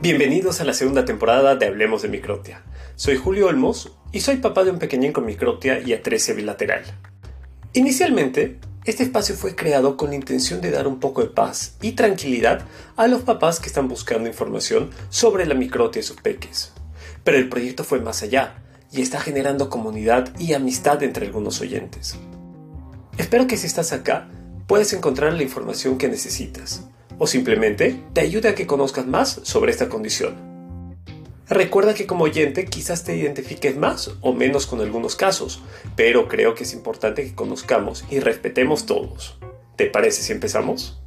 Bienvenidos a la segunda temporada de Hablemos de Microtia. Soy Julio Olmos y soy papá de un pequeñín con microtia y atresia bilateral. Inicialmente, este espacio fue creado con la intención de dar un poco de paz y tranquilidad a los papás que están buscando información sobre la microtia y sus peques. Pero el proyecto fue más allá y está generando comunidad y amistad entre algunos oyentes. Espero que si estás acá puedes encontrar la información que necesitas o simplemente te ayude a que conozcas más sobre esta condición. Recuerda que como oyente quizás te identifiques más o menos con algunos casos, pero creo que es importante que conozcamos y respetemos todos. ¿Te parece si empezamos?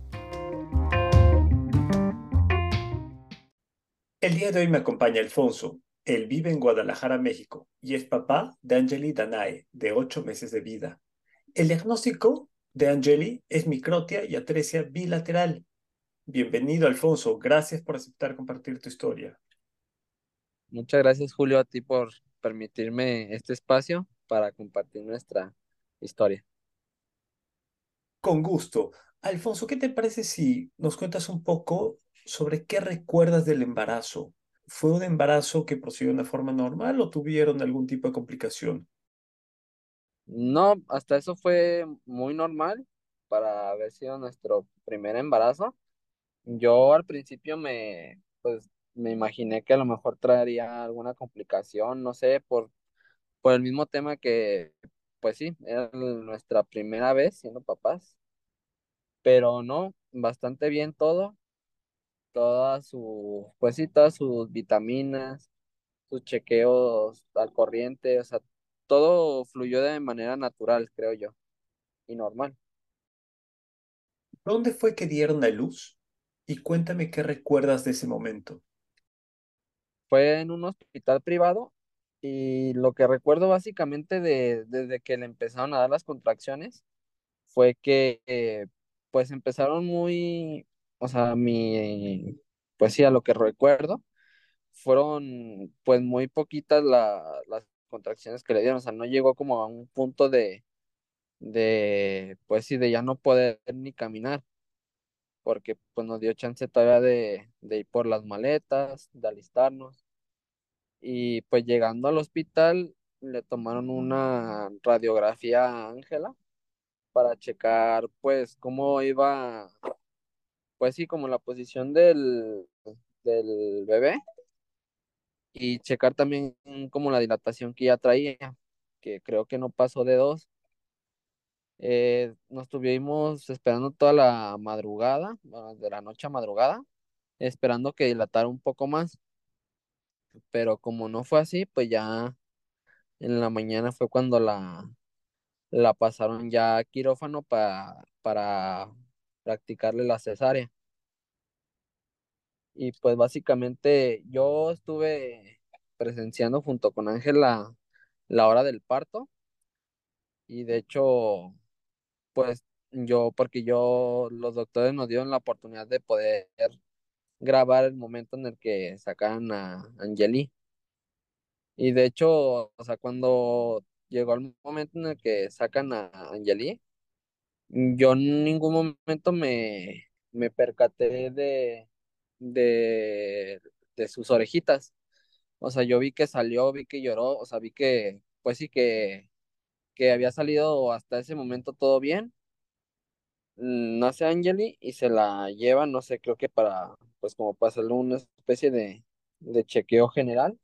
El día de hoy me acompaña Alfonso. Él vive en Guadalajara, México, y es papá de Angeli Danae, de 8 meses de vida. El diagnóstico de Angeli es microtia y atresia bilateral, Bienvenido, Alfonso. Gracias por aceptar compartir tu historia. Muchas gracias, Julio, a ti por permitirme este espacio para compartir nuestra historia. Con gusto. Alfonso, ¿qué te parece si nos cuentas un poco sobre qué recuerdas del embarazo? ¿Fue un embarazo que procedió de una forma normal o tuvieron algún tipo de complicación? No, hasta eso fue muy normal para haber sido nuestro primer embarazo. Yo al principio me, pues, me imaginé que a lo mejor traería alguna complicación, no sé, por, por el mismo tema que, pues sí, era nuestra primera vez siendo papás, pero no, bastante bien todo, todas sus, pues sí, todas sus vitaminas, sus chequeos al corriente, o sea, todo fluyó de manera natural, creo yo, y normal. ¿Dónde fue que dieron la luz? Y cuéntame qué recuerdas de ese momento. Fue en un hospital privado y lo que recuerdo básicamente de, desde que le empezaron a dar las contracciones fue que eh, pues empezaron muy, o sea, mi, pues sí, a lo que recuerdo, fueron pues muy poquitas las contracciones que le dieron, o sea, no llegó como a un punto de, de, pues sí, de ya no poder ni caminar porque pues nos dio chance todavía de, ir por las maletas, de alistarnos. Y pues llegando al hospital le tomaron una radiografía a Ángela para checar pues cómo iba, pues sí, como la posición del, del bebé y checar también como la dilatación que ya traía, que creo que no pasó de dos. Eh, nos estuvimos esperando toda la madrugada, de la noche a madrugada, esperando que dilatara un poco más. Pero como no fue así, pues ya en la mañana fue cuando la, la pasaron ya a quirófano para, para practicarle la cesárea. Y pues básicamente yo estuve presenciando junto con Ángela la hora del parto. Y de hecho, pues yo, porque yo, los doctores nos dieron la oportunidad de poder grabar el momento en el que sacaran a Angeli. Y de hecho, o sea, cuando llegó el momento en el que sacan a Angeli, yo en ningún momento me, me percaté de, de, de sus orejitas. O sea, yo vi que salió, vi que lloró, o sea, vi que, pues sí, que, que había salido hasta ese momento todo bien nace Angeli y se la lleva, no sé, creo que para, pues como para hacerle una especie de, de chequeo general.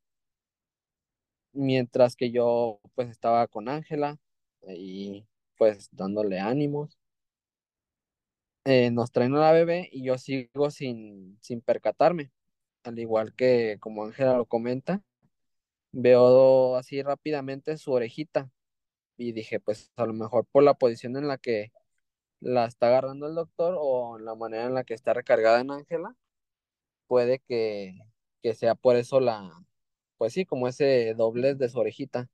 Mientras que yo pues estaba con Ángela y pues dándole ánimos. Eh, nos traen a la bebé y yo sigo sin, sin percatarme. Al igual que como Ángela lo comenta, veo así rápidamente su orejita y dije pues a lo mejor por la posición en la que la está agarrando el doctor o la manera en la que está recargada en Ángela, puede que, sea por eso la, pues sí, como ese doblez de su orejita.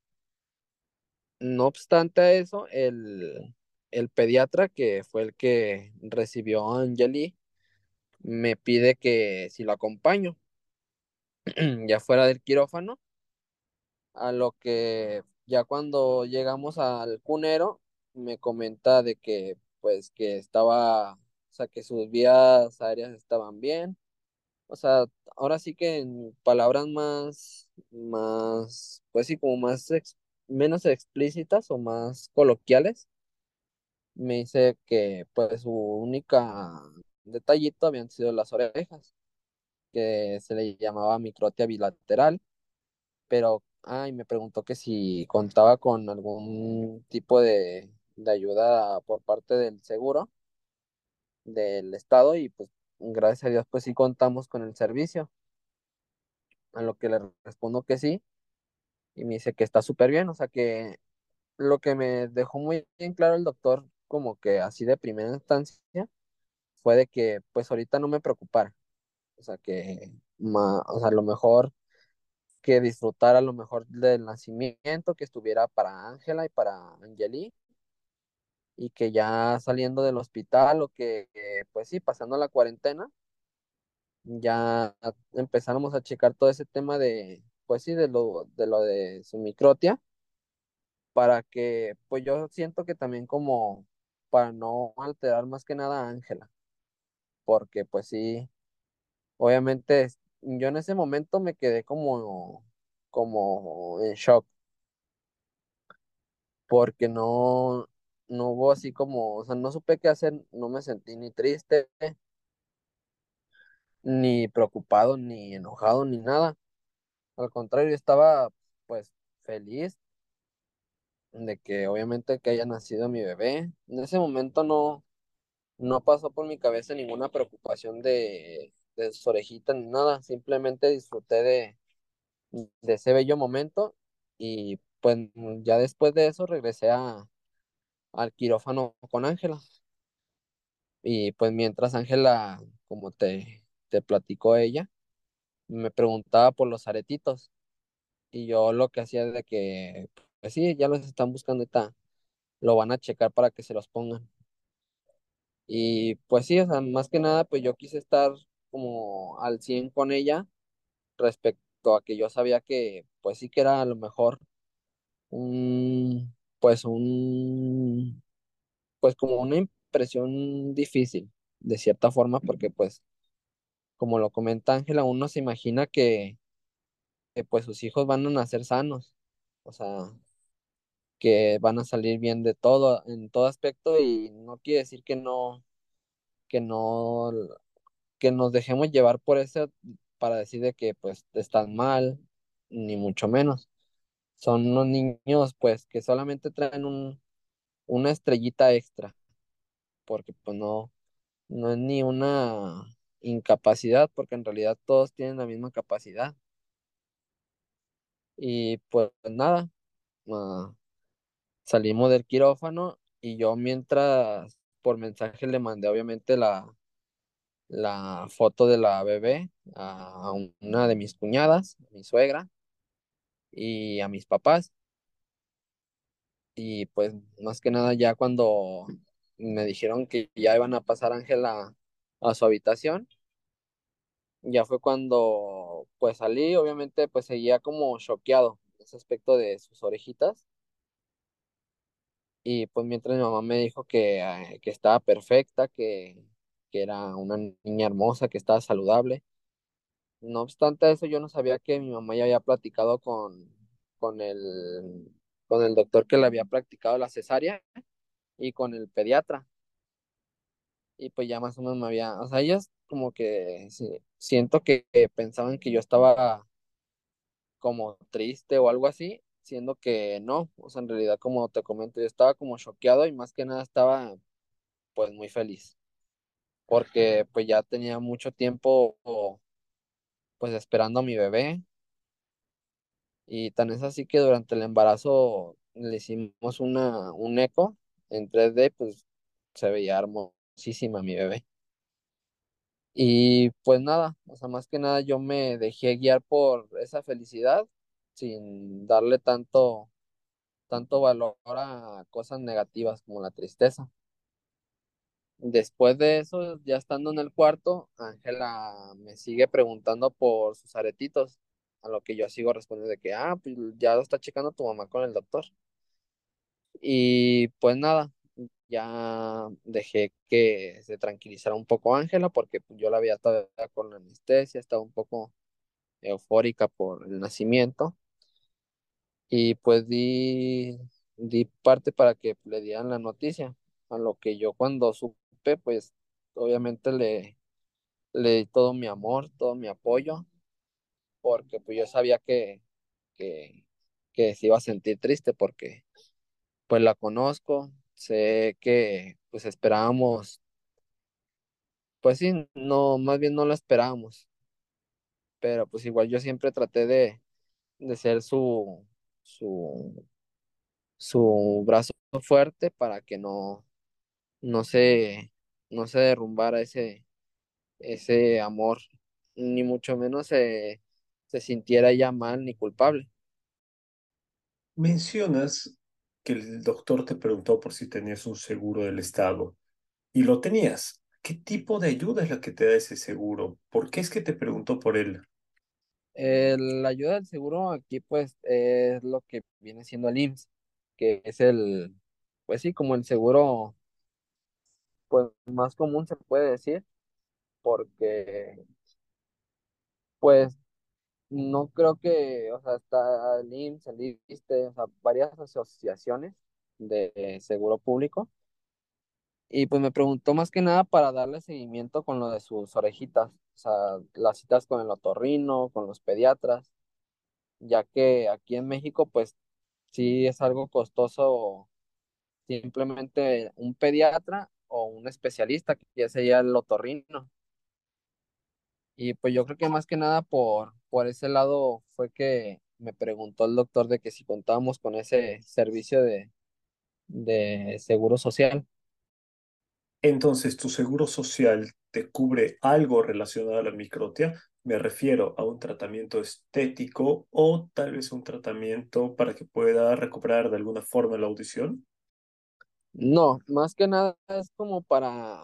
No obstante a eso, el, el pediatra, que fue el que recibió a Angeli, me pide que si lo acompaño, ya fuera del quirófano, a lo que ya cuando llegamos al cunero, me comenta de que pues que estaba, o sea, que sus vías aéreas estaban bien, o sea, ahora sí que en palabras más, más, pues sí, como más, menos explícitas o más coloquiales, me dice que pues su única detallito habían sido las orejas, que se le llamaba microtia bilateral, pero, ay, me preguntó que si contaba con algún tipo de, de ayuda por parte del seguro del estado y pues gracias a Dios pues sí contamos con el servicio, a lo que le respondo que sí y me dice que está súper bien, o sea que lo que me dejó muy bien claro el doctor como que así de primera instancia fue de que pues ahorita no me preocupara, o sea que ma- o sea, lo mejor que disfrutara lo mejor del nacimiento, que estuviera para Ángela y para Angeli. Y que ya saliendo del hospital o que, que, pues sí, pasando la cuarentena, ya empezáramos a checar todo ese tema de, pues sí, de lo de, lo de su microtia, para que, pues yo siento que también como para no alterar más que nada a Ángela, porque pues sí, obviamente yo en ese momento me quedé como, como en shock, porque no, no hubo así como, o sea, no supe qué hacer, no me sentí ni triste, ni preocupado, ni enojado, ni nada. Al contrario, estaba pues feliz de que obviamente que haya nacido mi bebé. En ese momento no, no pasó por mi cabeza ninguna preocupación de, de su orejita ni nada. Simplemente disfruté de, ese bello momento y pues ya después de eso regresé a, al quirófano con Ángela. Y pues mientras Ángela, como te, te platicó ella, me preguntaba por los aretitos. Y yo lo que hacía de que, pues sí, ya los están buscando ahorita, lo van a checar para que se los pongan. Y pues sí, o sea, más que nada, pues yo quise estar como al 100 con ella respecto a que yo sabía que, pues sí que era a lo mejor un, pues un, pues como una impresión difícil, de cierta forma, porque pues, como lo comenta Ángela, uno se imagina que, que pues sus hijos van a nacer sanos. O sea, que van a salir bien de todo, en todo aspecto, y no quiere decir que no, que no, que nos dejemos llevar por eso para decir de que pues están mal, ni mucho menos. Son unos niños pues que solamente traen un, una estrellita extra, porque pues no, no es ni una incapacidad, porque en realidad todos tienen la misma capacidad. Y pues nada, ah, salimos del quirófano y yo mientras por mensaje le mandé obviamente la, la foto de la bebé a una de mis cuñadas, a mi suegra y a mis papás. Y pues más que nada ya cuando me dijeron que ya iban a pasar Ángela a su habitación, ya fue cuando pues salí, obviamente pues seguía como choqueado ese aspecto de sus orejitas Y pues mientras mi mamá me dijo que, eh, que estaba perfecta, que, que era una niña hermosa, que estaba saludable. No obstante eso, yo no sabía que mi mamá ya había platicado con, con el, con el doctor que le había practicado la cesárea y con el pediatra. Y pues ya más o menos me había, o sea, ellas como que siento que, que pensaban que yo estaba como triste o algo así, siendo que no, o sea, en realidad como te comento, yo estaba como choqueado y más que nada estaba pues muy feliz, porque pues ya tenía mucho tiempo pues esperando a mi bebé y tan es así que durante el embarazo le hicimos una, un eco en 3D, pues se veía hermosísima mi bebé. Y pues nada, o sea, más que nada yo me dejé guiar por esa felicidad sin darle tanto, tanto valor a cosas negativas como la tristeza. Después de eso, ya estando en el cuarto, Ángela me sigue preguntando por sus aretitos, a lo que yo sigo respondiendo de que, ah, pues ya lo está checando tu mamá con el doctor. Y pues nada, ya dejé que se tranquilizara un poco Ángela porque pues, yo la había todavía con la anestesia, estaba un poco eufórica por el nacimiento y pues di, di parte para que le dieran la noticia, a lo que yo cuando supe, pues obviamente le, le di todo mi amor, todo mi apoyo, porque pues yo sabía que, que, que se iba a sentir triste porque pues la conozco, sé que pues esperábamos, pues sí, no, más bien no la esperábamos, pero pues igual yo siempre traté de, de ser su, su, su brazo fuerte para que no, no se, no se derrumbara ese, ese amor, ni mucho menos se, se sintiera ya mal ni culpable. Mencionas que el doctor te preguntó por si tenías un seguro del Estado y lo tenías. ¿Qué tipo de ayuda es la que te da ese seguro? ¿Por qué es que te preguntó por él? la ayuda del seguro aquí pues es lo que viene siendo el IMSS, que es el, pues sí, como el seguro pues más común se puede decir, porque pues no creo que, o sea, está el IMSS, el ISSSTE, o sea, varias asociaciones de seguro público. Y pues me preguntó más que nada para darle seguimiento con lo de sus orejitas, o sea, las citas con el otorrino, con los pediatras, ya que aquí en México pues sí es algo costoso simplemente un pediatra o un especialista, que ya sería el otorrino. Y pues yo creo que más que nada por, por ese lado fue que me preguntó el doctor de que si contábamos con ese servicio de, de seguro social. Entonces, ¿tu seguro social te cubre algo relacionado a la microtia? Me refiero a un tratamiento estético o tal vez un tratamiento para que pueda recuperar de alguna forma la audición. No, más que nada es como para,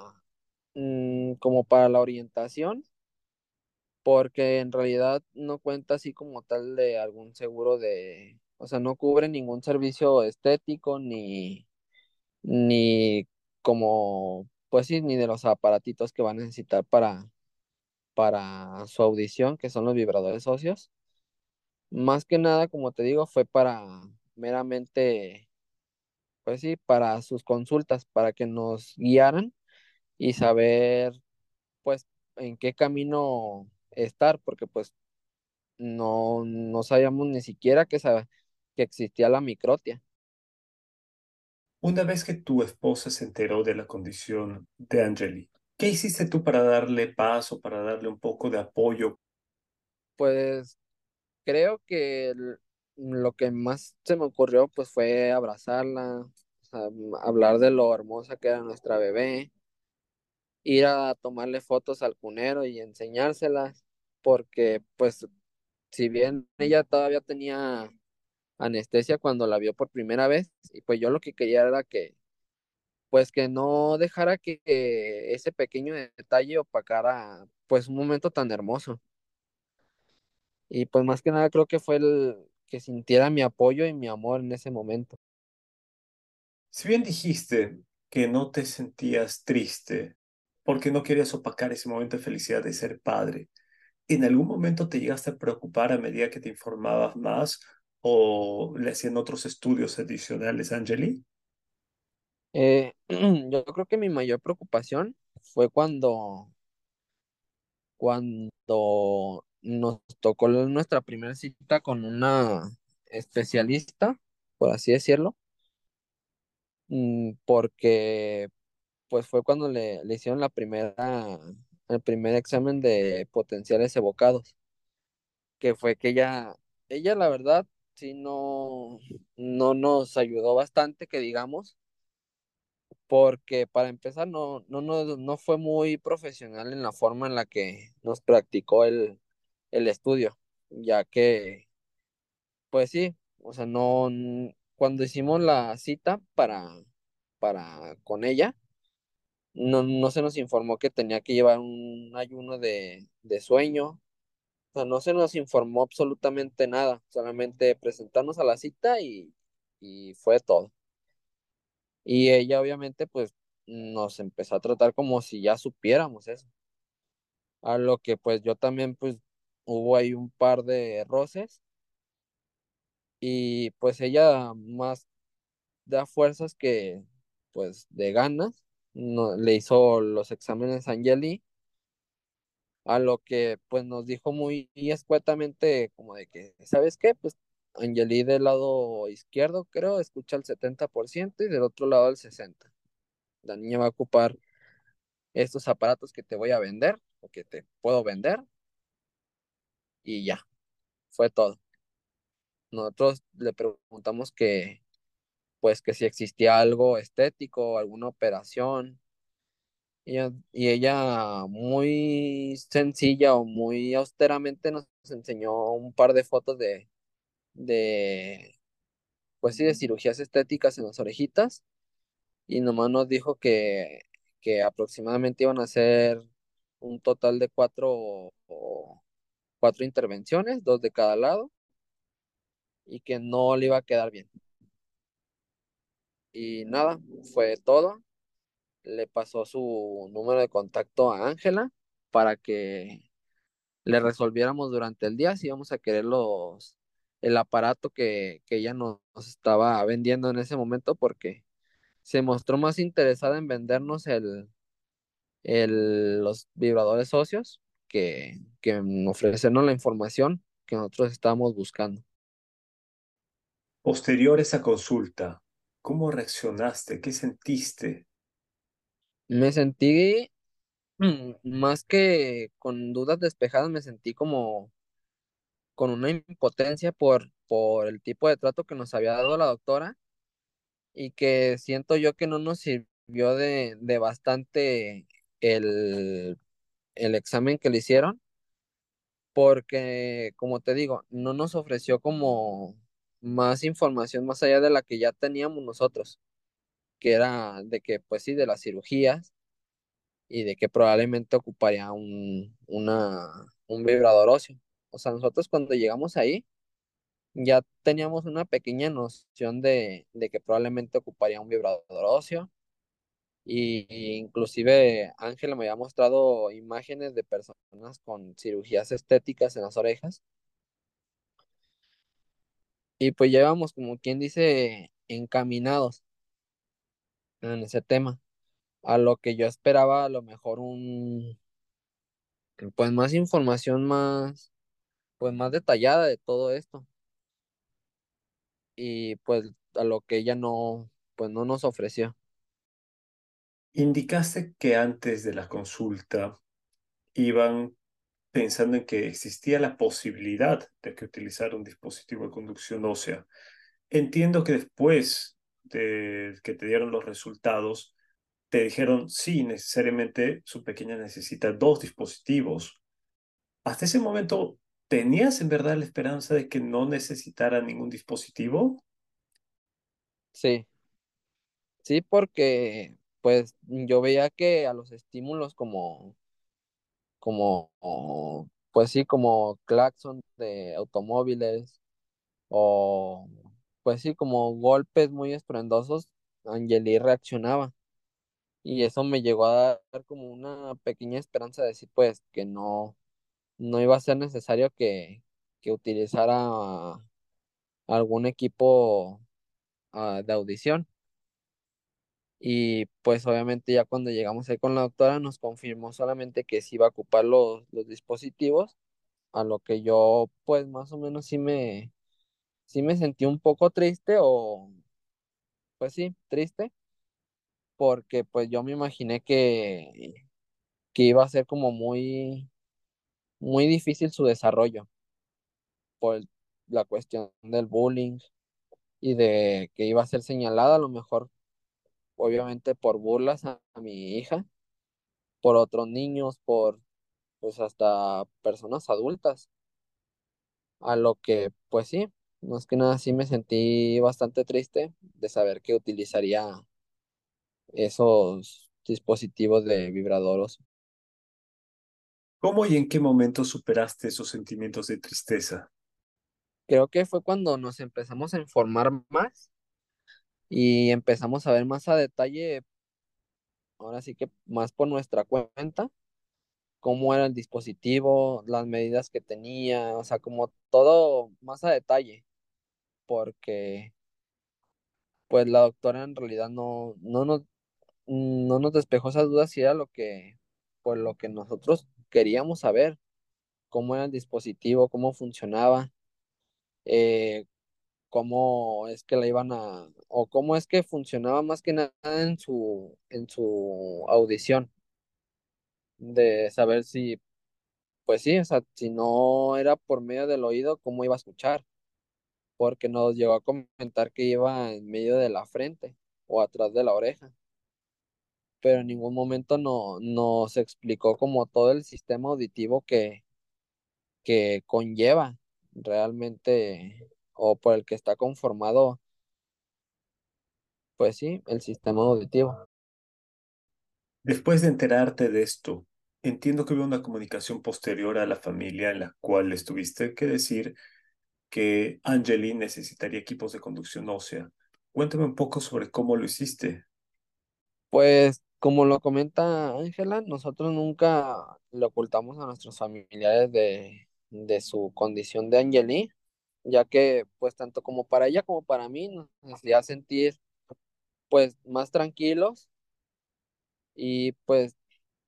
mm, como para la orientación, porque en realidad no cuenta así como tal de algún seguro de, o sea, no cubre ningún servicio estético ni, ni como, pues sí, ni de los aparatitos que va a necesitar para, para su audición, que son los vibradores óseos. Más que nada, como te digo, fue para meramente pues sí, para sus consultas, para que nos guiaran y saber, pues, en qué camino estar, porque pues no, no sabíamos ni siquiera que, que existía la microtia. Una vez que tu esposa se enteró de la condición de Angeli, ¿qué hiciste tú para darle paso, para darle un poco de apoyo? Pues creo que lo que más se me ocurrió pues fue abrazarla, hablar de lo hermosa que era nuestra bebé, ir a tomarle fotos al cunero y enseñárselas, porque pues si bien ella todavía tenía anestesia cuando la vio por primera vez, y pues yo lo que quería era que pues que no dejara que ese pequeño detalle opacara pues un momento tan hermoso. Y pues más que nada creo que fue el que sintiera mi apoyo y mi amor en ese momento. Si bien dijiste que no te sentías triste porque no querías opacar ese momento de felicidad de ser padre, ¿en algún momento te llegaste a preocupar a medida que te informabas más o le hacían otros estudios adicionales Angeli? Eh, yo creo que mi mayor preocupación fue cuando, cuando nos tocó nuestra primera cita con una especialista, por así decirlo, mm, porque pues fue cuando le, le hicieron la primera, el primer examen de potenciales evocados, que fue que ella, ella la verdad, sí no, no nos ayudó bastante, que digamos, porque para empezar no, no, no, no fue muy profesional en la forma en la que nos practicó el, el estudio, ya que, pues sí, o sea, no, cuando hicimos la cita para, para con ella, no, no se nos informó que tenía que llevar un ayuno de, de sueño, o sea, no se nos informó absolutamente nada, solamente presentarnos a la cita y, y fue todo. Y ella obviamente pues nos empezó a tratar como si ya supiéramos eso. A lo que pues yo también pues hubo ahí un par de roces y pues ella más da fuerzas que pues de ganas, no, le hizo los exámenes a Angeli, a lo que pues nos dijo muy escuetamente como de que, ¿sabes qué? Pues Angeli del lado izquierdo creo escucha el 70% y del otro lado el 60%. La niña va a ocupar estos aparatos que te voy a vender o que te puedo vender y ya, fue todo. Nosotros le preguntamos que, pues, que si existía algo estético, alguna operación, y, ella muy sencilla o muy austeramente nos enseñó un par de fotos de, de, pues sí, de cirugías estéticas en las orejitas, y nomás nos dijo que, que aproximadamente iban a ser un total de cuatro, cuatro intervenciones, dos de cada lado, y que no le iba a quedar bien. Y nada, fue todo. Le pasó su número de contacto a Ángela para que le resolviéramos durante el día si íbamos a querer los, el aparato que, que ella nos, estaba vendiendo en ese momento porque se mostró más interesada en vendernos el, el, los vibradores socios que, que ofrecernos la información que nosotros estábamos buscando. Posterior a esa consulta, ¿cómo reaccionaste? ¿Qué sentiste? Me sentí mm, más que con dudas despejadas, me sentí como con una impotencia por, por el tipo de trato que nos había dado la doctora y que siento yo que no nos sirvió de, de bastante el, el examen que le hicieron porque, como te digo, no nos ofreció como más información más allá de la que ya teníamos nosotros, que era de que, pues sí, de las cirugías y de que probablemente ocuparía un, una, un vibrador óseo. O sea, nosotros cuando llegamos ahí ya teníamos una pequeña noción de, de que probablemente ocuparía un vibrador óseo. Y, inclusive Ángela me había mostrado imágenes de personas con cirugías estéticas en las orejas y pues llevamos, como quien dice, encaminados en ese tema. A lo que yo esperaba, a lo mejor un, pues más información más, pues más detallada de todo esto. Y pues a lo que ella no, pues no nos ofreció. Indicaste que antes de la consulta iban pensando en que existía la posibilidad de que utilizara un dispositivo de conducción ósea. Entiendo que después de que te dieron los resultados, te dijeron, sí, necesariamente su pequeña necesita dos dispositivos. Hasta ese momento, ¿tenías en verdad la esperanza de que no necesitara ningún dispositivo? Sí, sí, porque pues yo veía que a los estímulos como como, pues sí, como claxon de automóviles o, pues sí, como golpes muy estruendosos, Angeli reaccionaba. Y eso me llegó a dar como una pequeña esperanza de decir, pues, que no, no iba a ser necesario que, que utilizara algún equipo ah, de audición. Y pues obviamente ya cuando llegamos ahí con la doctora nos confirmó solamente que sí iba a ocupar los, los dispositivos, a lo que yo pues más o menos sí me, sí me sentí un poco triste o pues sí, triste, porque pues yo me imaginé que, que iba a ser como muy, muy difícil su desarrollo por la cuestión del bullying y de que iba a ser señalada a lo mejor obviamente por burlas a, mi hija, por otros niños, por pues hasta personas adultas. A lo que, pues sí, más que nada sí me sentí bastante triste de saber que utilizaría esos dispositivos de vibradoros. ¿Cómo y en qué momento superaste esos sentimientos de tristeza? Creo que fue cuando nos empezamos a informar más y empezamos a ver más a detalle, ahora sí que más por nuestra cuenta, cómo era el dispositivo, las medidas que tenía, o sea, como todo más a detalle, porque pues la doctora en realidad no, no nos, no nos despejó esas dudas si era lo que, pues lo que nosotros queríamos saber, cómo era el dispositivo, cómo funcionaba, eh, cómo es que la iban a, o cómo es que funcionaba más que nada en su, en su audición, de saber si, pues sí, o sea, si no era por medio del oído, cómo iba a escuchar, porque nos llegó a comentar que iba en medio de la frente o atrás de la oreja, pero en ningún momento no, nos explicó como todo el sistema auditivo que, que conlleva realmente o por el que está conformado Pues sí, el sistema auditivo. Después de enterarte de esto, entiendo que hubo una comunicación posterior a la familia en la cual les tuviste que decir que Angeli necesitaría equipos de conducción ósea. Cuéntame un poco sobre cómo lo hiciste. Pues como lo comenta Ángela, nosotros nunca le ocultamos a nuestros familiares de, de su condición de Angeli, ya que pues tanto como para ella como para mí nos hacía sentir pues más tranquilos y pues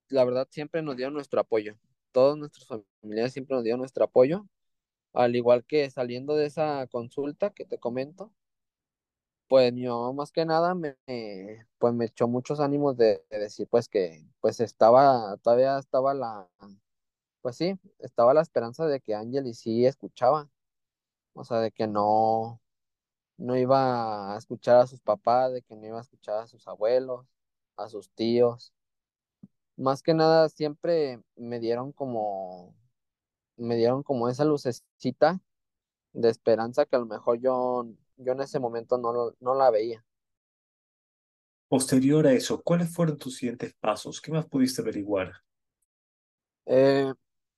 la verdad siempre nos dio nuestro apoyo. Todos nuestros familiares siempre nos dieron nuestro apoyo, al igual que saliendo de esa consulta que te comento, pues mamá más que nada me, pues me echó muchos ánimos de, de decir pues que pues estaba, todavía estaba la, pues sí, estaba la esperanza de que Ángel sí escuchaba, o sea, de que no, no iba a escuchar a sus papás, de que no iba a escuchar a sus abuelos, a sus tíos. Más que nada siempre me dieron como, me dieron como esa lucecita de esperanza que a lo mejor yo, yo en ese momento no, no la veía. Posterior a eso, ¿cuáles fueron tus siguientes pasos? ¿Qué más pudiste averiguar? Eh,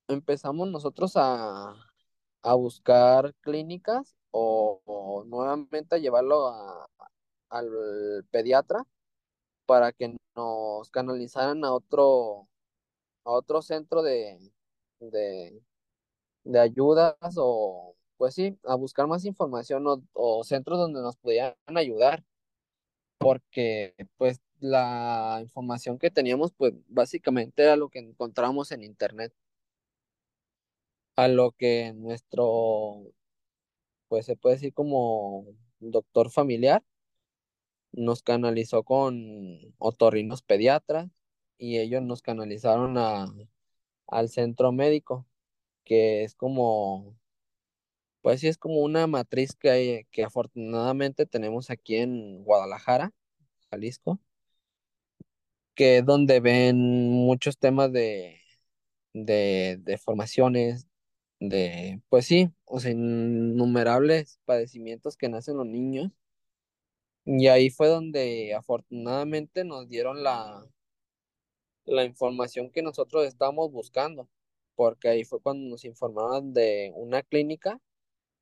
empezamos nosotros a, a buscar clínicas o, nuevamente a llevarlo a- al pediatra para que nos canalizaran a otro, a otro centro de, de, de ayudas o pues sí, a buscar más información o, o centros donde nos pudieran ayudar, porque pues la información que teníamos pues básicamente era lo que encontramos en internet, a lo que nuestro pues se puede decir como doctor familiar, nos canalizó con otorrinos pediatras y ellos nos canalizaron a, al centro médico, que es como, pues sí, es como una matriz que, hay- que afortunadamente tenemos aquí en Guadalajara, Jalisco, que es donde ven muchos temas de, de, de formaciones, de, pues sí, o sea, innumerables padecimientos que nacen los niños. Y ahí fue donde afortunadamente nos dieron la, la información que nosotros estábamos buscando, porque ahí fue cuando nos informaron de una clínica,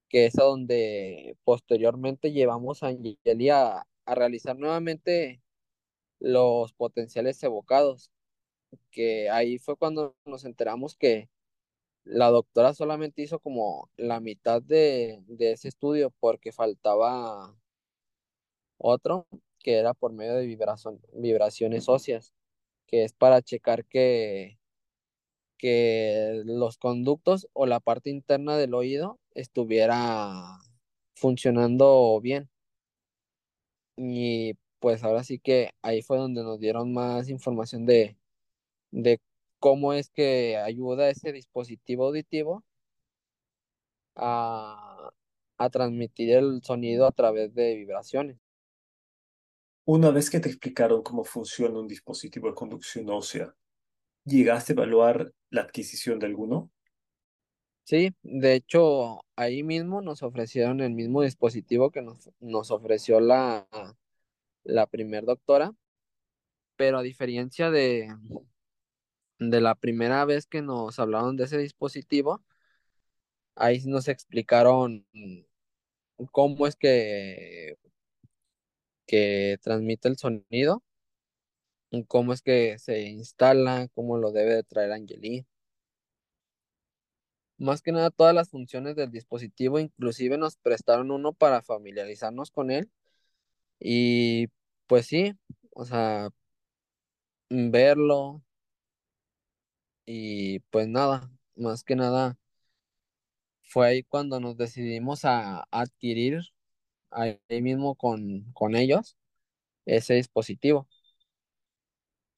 que es a donde posteriormente llevamos a Angeli a, a realizar nuevamente los potenciales evocados, que ahí fue cuando nos enteramos que la doctora solamente hizo como la mitad de, de ese estudio porque faltaba otro que era por medio de vibración, vibraciones óseas. que es para checar que, que los conductos o la parte interna del oído estuviera funcionando bien. Y pues ahora sí que ahí fue donde nos dieron más información de, de cómo es que ayuda ese dispositivo auditivo a, a transmitir el sonido a través de vibraciones. Una vez que te explicaron cómo funciona un dispositivo de conducción ósea, ¿llegaste a evaluar la adquisición de alguno? Sí, de hecho, ahí mismo nos ofrecieron el mismo dispositivo que nos, nos ofreció la, la primer doctora, pero a diferencia de, de la primera vez que nos hablaron de ese dispositivo, ahí nos explicaron cómo es que, que transmite el sonido, cómo es que se instala, cómo lo debe de traer Angeli. Más que nada todas las funciones del dispositivo, inclusive nos prestaron uno para familiarizarnos con él. Y pues sí, o sea, verlo y pues nada, más que nada fue ahí cuando nos decidimos a adquirir ahí mismo con, con ellos ese dispositivo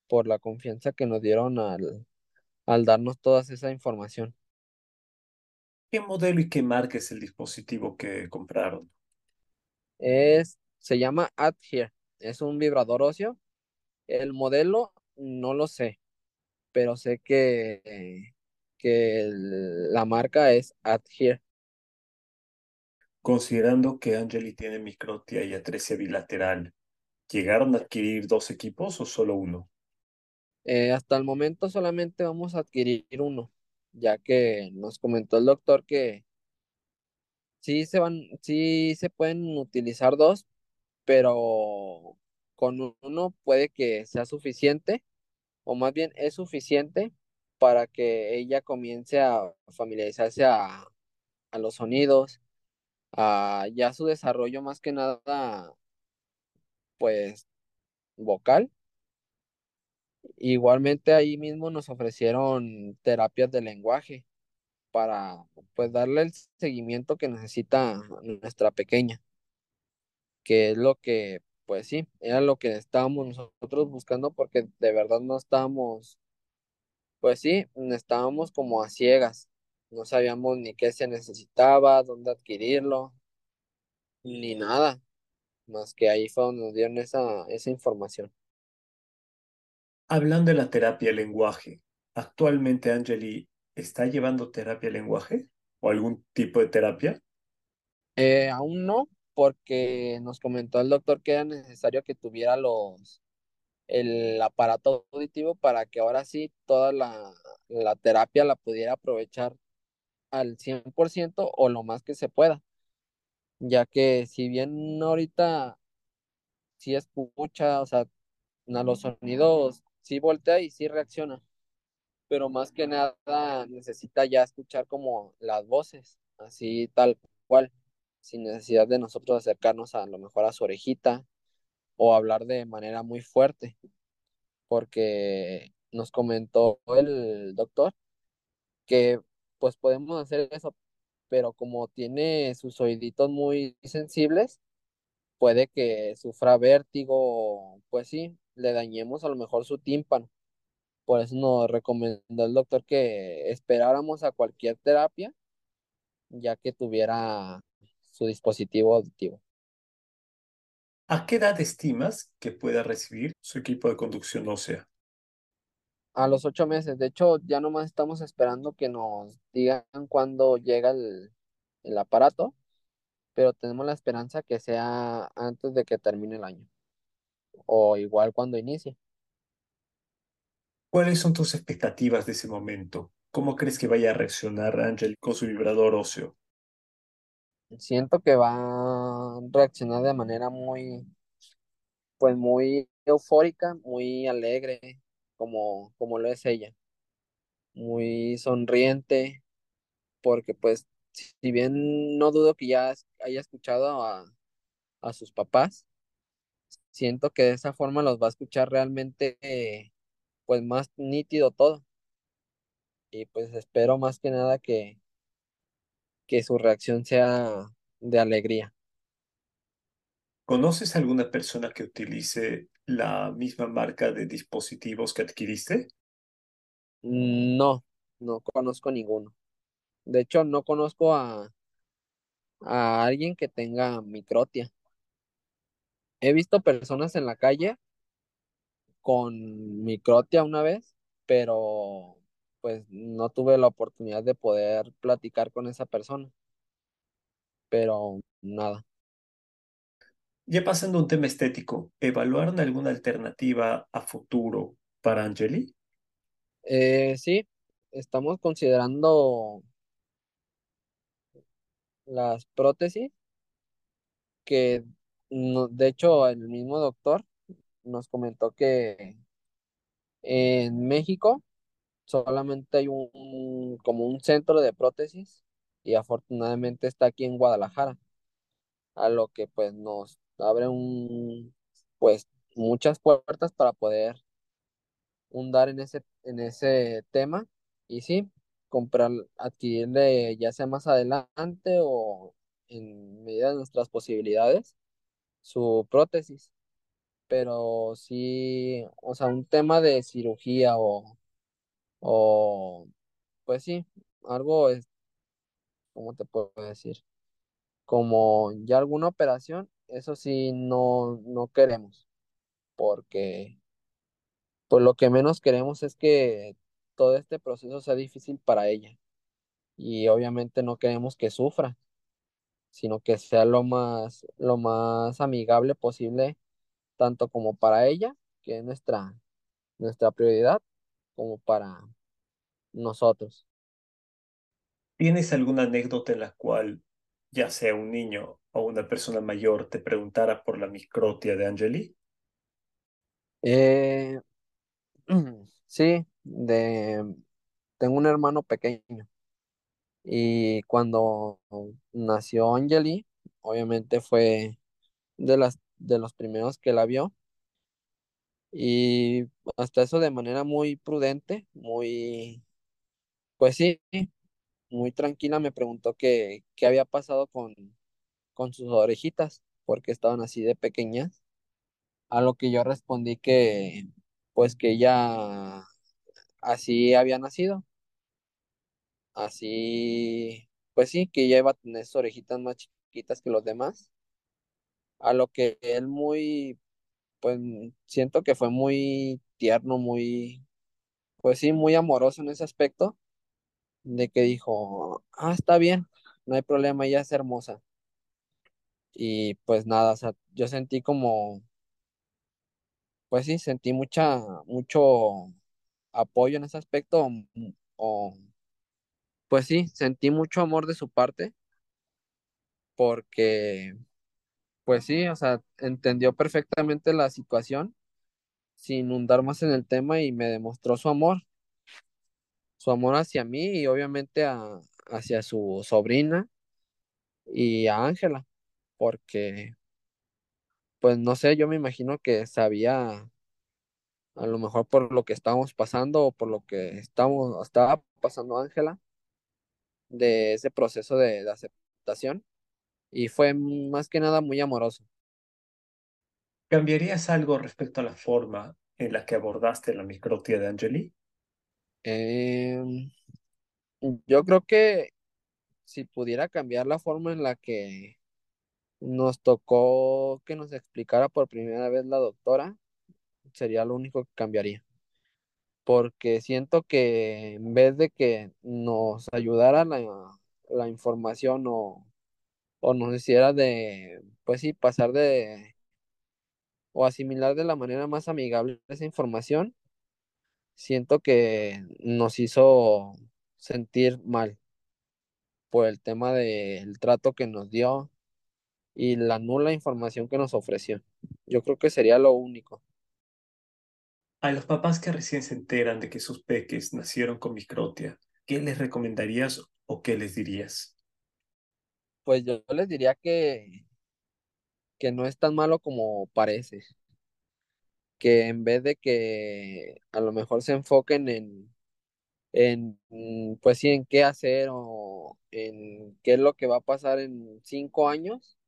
por la confianza que nos dieron al, al darnos toda esa información. ¿Qué modelo y qué marca es el dispositivo que compraron? Es, se llama Adhere, es un vibrador óseo. El modelo no lo sé, pero sé que, que el- la marca es Adhere. Considerando que Angeli tiene microtia y atresia bilateral, ¿llegaron a adquirir dos equipos o solo uno? Eh, hasta el momento solamente vamos a adquirir uno, ya que nos comentó el doctor que sí se van, sí se pueden utilizar dos, pero con uno puede que sea suficiente, o más bien es suficiente para que ella comience a familiarizarse a, a los sonidos, a ya su desarrollo más que nada, pues vocal. Igualmente ahí mismo nos ofrecieron terapias de lenguaje para pues darle el seguimiento que necesita nuestra pequeña, que es lo que, pues sí, era lo que estábamos nosotros buscando porque de verdad no estábamos, pues sí, estábamos como a ciegas, no sabíamos ni qué se necesitaba, dónde adquirirlo, ni nada, más que ahí fue donde nos dieron esa, esa información. Hablando de la terapia lenguaje, ¿actualmente Angeli está llevando terapia lenguaje o algún tipo de terapia? Eh, aún no, porque nos comentó el doctor que era necesario que tuviera los el aparato auditivo para que ahora sí toda la, la terapia la pudiera aprovechar al 100% o lo más que se pueda, ya que si bien ahorita sí escucha, o sea, a los sonidos sí voltea y sí reacciona, pero más que nada necesita ya escuchar como las voces, así tal cual, sin necesidad de nosotros acercarnos a lo mejor a su orejita o hablar de manera muy fuerte. porque nos comentó el doctor que pues podemos hacer eso, pero como tiene sus oíditos muy sensibles, puede que sufra vértigo, pues sí, le dañemos a lo mejor su tímpano. Por eso nos recomendó el doctor que esperáramos a cualquier terapia, ya que tuviera su dispositivo auditivo. ¿A qué edad estimas que pueda recibir su equipo de conducción ósea? A los ocho meses, de hecho, ya nomás estamos esperando que nos digan cuándo llega el, el aparato pero tenemos la esperanza que sea antes de que termine el año o igual cuando inicie. ¿Cuáles son tus expectativas de ese momento? ¿Cómo crees que vaya a reaccionar Angel con su vibrador óseo? Siento que va a reaccionar de manera muy, pues muy eufórica, muy alegre, como, como lo es ella, muy sonriente, porque pues si bien no dudo que ya haya escuchado a, a sus papás, siento que de esa forma los va a escuchar realmente pues más nítido todo. y pues espero más que nada que, que su reacción sea de alegría. ¿Conoces alguna persona que utilice la misma marca de dispositivos que adquiriste? No, no conozco ninguno. De hecho, no conozco a, a alguien que tenga microtia. He visto personas en la calle con microtia una vez, pero pues no tuve la oportunidad de poder platicar con esa persona. Pero nada. Ya pasando a un tema estético, ¿evaluaron alguna alternativa a futuro para Angeli? Eh, sí, estamos considerando las prótesis que no- de hecho, el mismo doctor nos comentó que en México solamente hay un, como un centro de prótesis y afortunadamente está aquí en Guadalajara, a lo que pues nos abre un, pues muchas puertas para poder hundar en ese, en ese tema y sí, comprar, adquirirle ya sea más adelante o en medida de nuestras posibilidades su prótesis. Pero sí, o sea, un tema de cirugía o, o pues sí, algo es, ¿cómo te puedo decir? Como ya alguna operación, eso sí no, no queremos, porque pues lo que menos queremos es que todo este proceso sea difícil para ella. y obviamente no queremos que sufra, sino que sea lo más, lo más amigable posible, tanto como para ella, que es nuestra, nuestra prioridad, como para nosotros. ¿Tienes alguna anécdota en la cual, ya sea un niño o una persona mayor, te preguntara por la microtia de Angeli? Eh, sí, de, tengo un hermano pequeño y cuando nació Angeli, obviamente fue de las, de los primeros que la vio y hasta eso de manera muy prudente, muy, pues sí, muy tranquila me preguntó qué, qué había pasado con, con sus orejitas, porque estaban así de pequeñas, a lo que yo respondí que, pues que ella así había nacido, así, pues sí, que ella iba a tener sus orejitas más chiquitas que los demás, a lo que él muy, pues siento que fue muy tierno, muy, pues sí, muy amoroso en ese aspecto de que dijo, ah, está bien, no hay problema, ella es hermosa. Y pues nada, o sea, yo sentí como, pues sí, sentí mucha, mucho apoyo en ese aspecto, mm, o pues sí, sentí mucho amor de su parte, porque pues sí, o sea, entendió perfectamente la situación sin hundar más en el tema y me demostró su amor, su amor hacia mí y obviamente a- hacia su sobrina y a Ángela, porque pues no sé, yo me imagino que sabía a lo mejor por lo que estábamos pasando o por lo que estamos, estaba pasando Ángela de ese proceso de aceptación y fue más que nada muy amoroso. ¿Cambiarías algo respecto a la forma en la que abordaste la microtia de Angeli? Em, yo creo que si pudiera cambiar la forma en la que nos tocó que nos explicara por primera vez la doctora, sería lo único que cambiaría. Porque siento que en vez de que nos ayudara la, la información o, o nos hiciera de, pues sí, pasar de o asimilar de la manera más amigable esa información, siento que nos hizo sentir mal por el tema del trato que nos dio y la nula información que nos ofreció. Yo creo que sería lo único. A los papás que recién se enteran de que sus peques nacieron con microtia, ¿qué les recomendarías o qué les dirías? Pues yo les diría que, que no es tan malo como parece, que en vez de que a lo mejor se enfoquen en, en mm, pues sí, en qué hacer o en qué es lo que va a pasar en cinco años,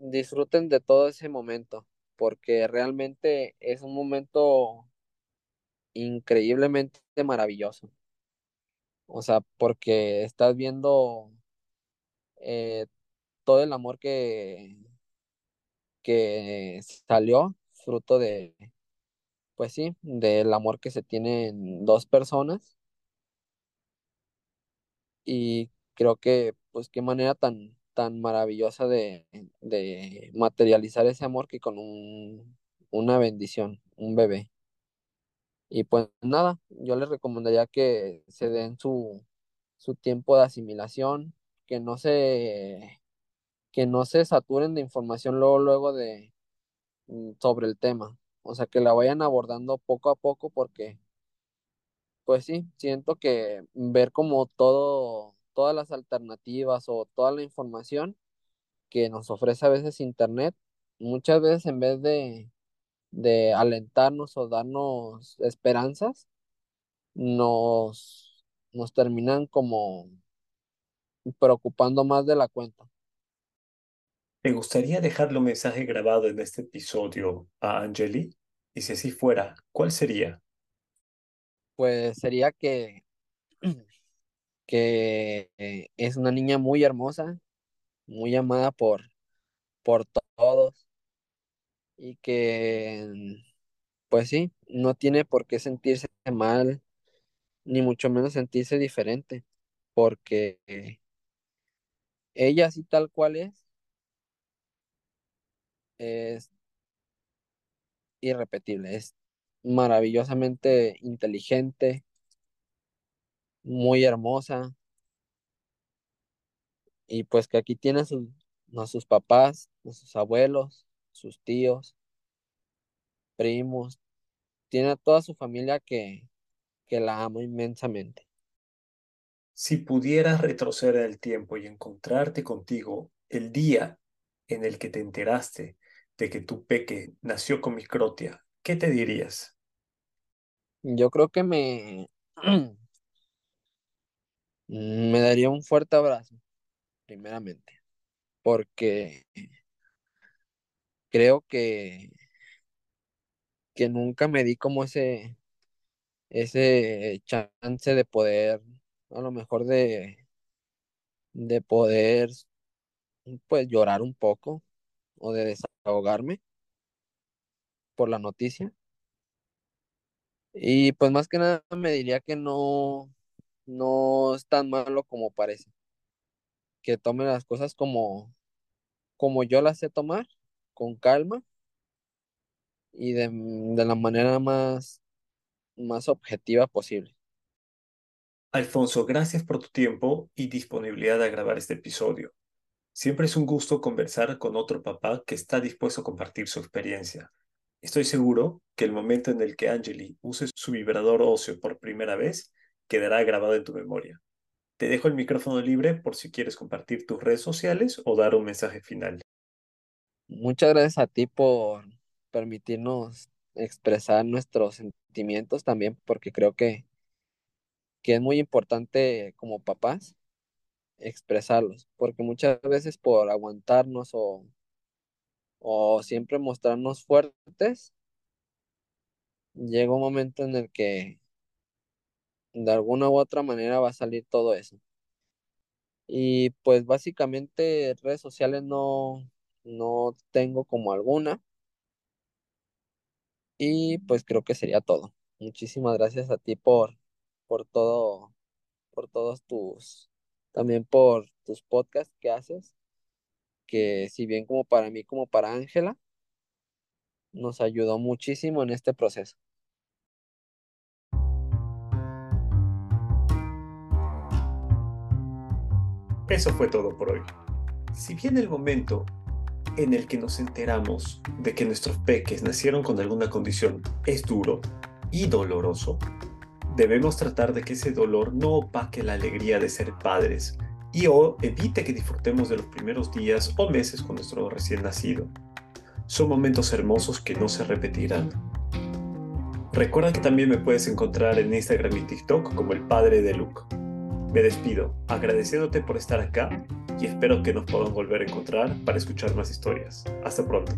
disfruten de todo ese momento, porque realmente es un momento increíblemente maravilloso. O sea, porque estás viendo eh, todo el amor que, que salió, fruto de, pues sí, del amor que se tiene en dos personas. Y creo que, pues, qué manera tan, tan maravillosa de, de materializar ese amor que con un, una bendición, un bebé. Y pues nada, yo les recomendaría que se den su, su tiempo de asimilación, que no se, que no se saturen de información luego, luego de mm, sobre el tema. O sea, que la vayan abordando poco a poco porque, pues sí, siento que ver como todo, todas las alternativas o toda la información que nos ofrece a veces Internet, muchas veces en vez de, de alentarnos o darnos esperanzas, nos, nos terminan como preocupando más de la cuenta. ¿Te gustaría dejarle un mensaje grabado en este episodio a Angeli? Y si así fuera, ¿cuál sería? Pues sería que, que es una niña muy hermosa, muy amada por, por todos y que, pues sí, no tiene por qué sentirse mal, ni mucho menos sentirse diferente, porque ella así tal cual es, es irrepetible, es maravillosamente inteligente, muy hermosa, y pues que aquí tiene a sus, a sus papás, a sus abuelos, sus tíos, primos, tiene a toda su familia que, que la ama inmensamente. Si pudieras retroceder el tiempo y encontrarte contigo el día en el que te enteraste de que tu peque nació con microtia, ¿qué te dirías? Yo creo que me, me daría un fuerte abrazo, primeramente, porque creo que, que nunca me di como ese, ese chance de poder, a lo mejor de, de poder, pues llorar un poco o de desahogarme por la noticia. Y pues más que nada me diría que no, no es tan malo como parece. Que tome las cosas como, como yo las sé tomar, con calma y de, de la manera más, más objetiva posible. Alfonso, gracias por tu tiempo y disponibilidad a grabar este episodio. Siempre es un gusto conversar con otro papá que está dispuesto a compartir su experiencia. Estoy seguro que el momento en el que Angeli use su vibrador óseo por primera vez quedará grabado en tu memoria. Te dejo el micrófono libre por si quieres compartir tus redes sociales o dar un mensaje final. Muchas gracias a ti por permitirnos expresar nuestros sentimientos también, porque creo que, que es muy importante como papás expresarlos, porque muchas veces por aguantarnos o, o siempre mostrarnos fuertes, llega un momento en el que de alguna u otra manera va a salir todo eso. Y pues básicamente redes sociales no, no tengo como alguna. Y pues creo que sería todo. Muchísimas gracias a ti por, por todo, por todos tus, también por tus podcasts que haces, que si bien como para mí, como para Ángela, nos ayudó muchísimo en este proceso. Eso fue todo por hoy. Si bien el momento en el que nos enteramos de que nuestros peques nacieron con alguna condición es duro y doloroso, debemos tratar de que ese dolor no opaque la alegría de ser padres y o evite que disfrutemos de los primeros días o meses con nuestro recién nacido. Son momentos hermosos que no se repetirán. Recuerda que también me puedes encontrar en Instagram y TikTok como el padre de Luke. Me despido, agradeciéndote por estar acá y espero que nos podamos volver a encontrar para escuchar más historias. Hasta pronto.